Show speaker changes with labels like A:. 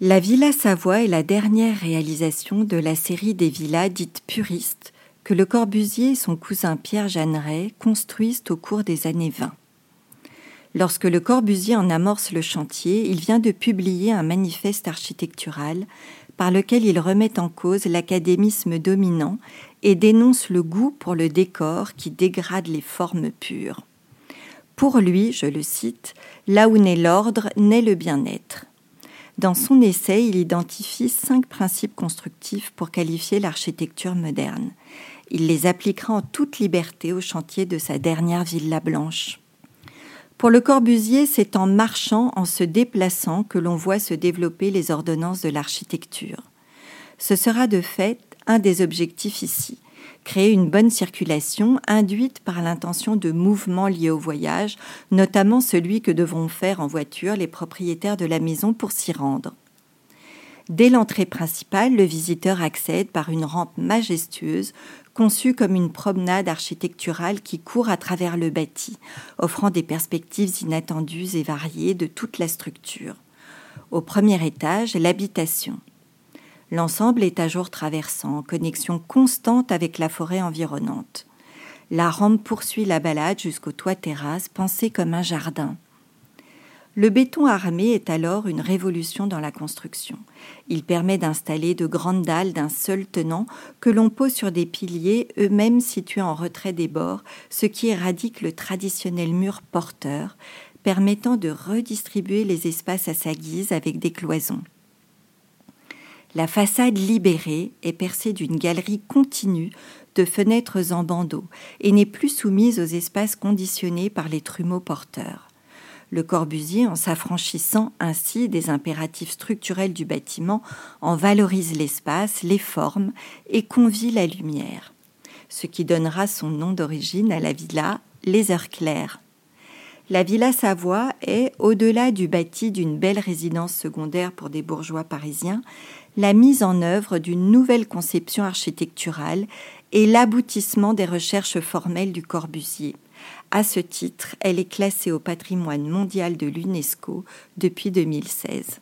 A: La Villa Savoie est la dernière réalisation de la série des villas dites puristes que Le Corbusier et son cousin Pierre Jeanneret construisent au cours des années 20. Lorsque Le Corbusier en amorce le chantier, il vient de publier un manifeste architectural par lequel il remet en cause l'académisme dominant et dénonce le goût pour le décor qui dégrade les formes pures. Pour lui, je le cite, là où naît l'ordre, naît le bien-être. Dans son essai, il identifie cinq principes constructifs pour qualifier l'architecture moderne. Il les appliquera en toute liberté au chantier de sa dernière villa blanche. Pour Le Corbusier, c'est en marchant, en se déplaçant, que l'on voit se développer les ordonnances de l'architecture. Ce sera de fait un des objectifs ici, créer une bonne circulation induite par l'intention de mouvements liés au voyage, notamment celui que devront faire en voiture les propriétaires de la maison pour s'y rendre. Dès l'entrée principale, le visiteur accède par une rampe majestueuse conçue comme une promenade architecturale qui court à travers le bâti, offrant des perspectives inattendues et variées de toute la structure. Au premier étage, l'habitation. L'ensemble est à jour traversant, en connexion constante avec la forêt environnante. La rampe poursuit la balade jusqu'au toit terrasse, pensé comme un jardin. Le béton armé est alors une révolution dans la construction. Il permet d'installer de grandes dalles d'un seul tenant que l'on pose sur des piliers eux-mêmes situés en retrait des bords, ce qui éradique le traditionnel mur porteur, permettant de redistribuer les espaces à sa guise avec des cloisons. La façade libérée est percée d'une galerie continue de fenêtres en bandeaux et n'est plus soumise aux espaces conditionnés par les trumeaux porteurs. Le Corbusier, en s'affranchissant ainsi des impératifs structurels du bâtiment, en valorise l'espace, les formes et convie la lumière, ce qui donnera son nom d'origine à la villa Les Heures Claires. La Villa Savoie est, au-delà du bâti d'une belle résidence secondaire pour des bourgeois parisiens, la mise en œuvre d'une nouvelle conception architecturale et l'aboutissement des recherches formelles du Corbusier. À ce titre, elle est classée au patrimoine mondial de l'UNESCO depuis 2016.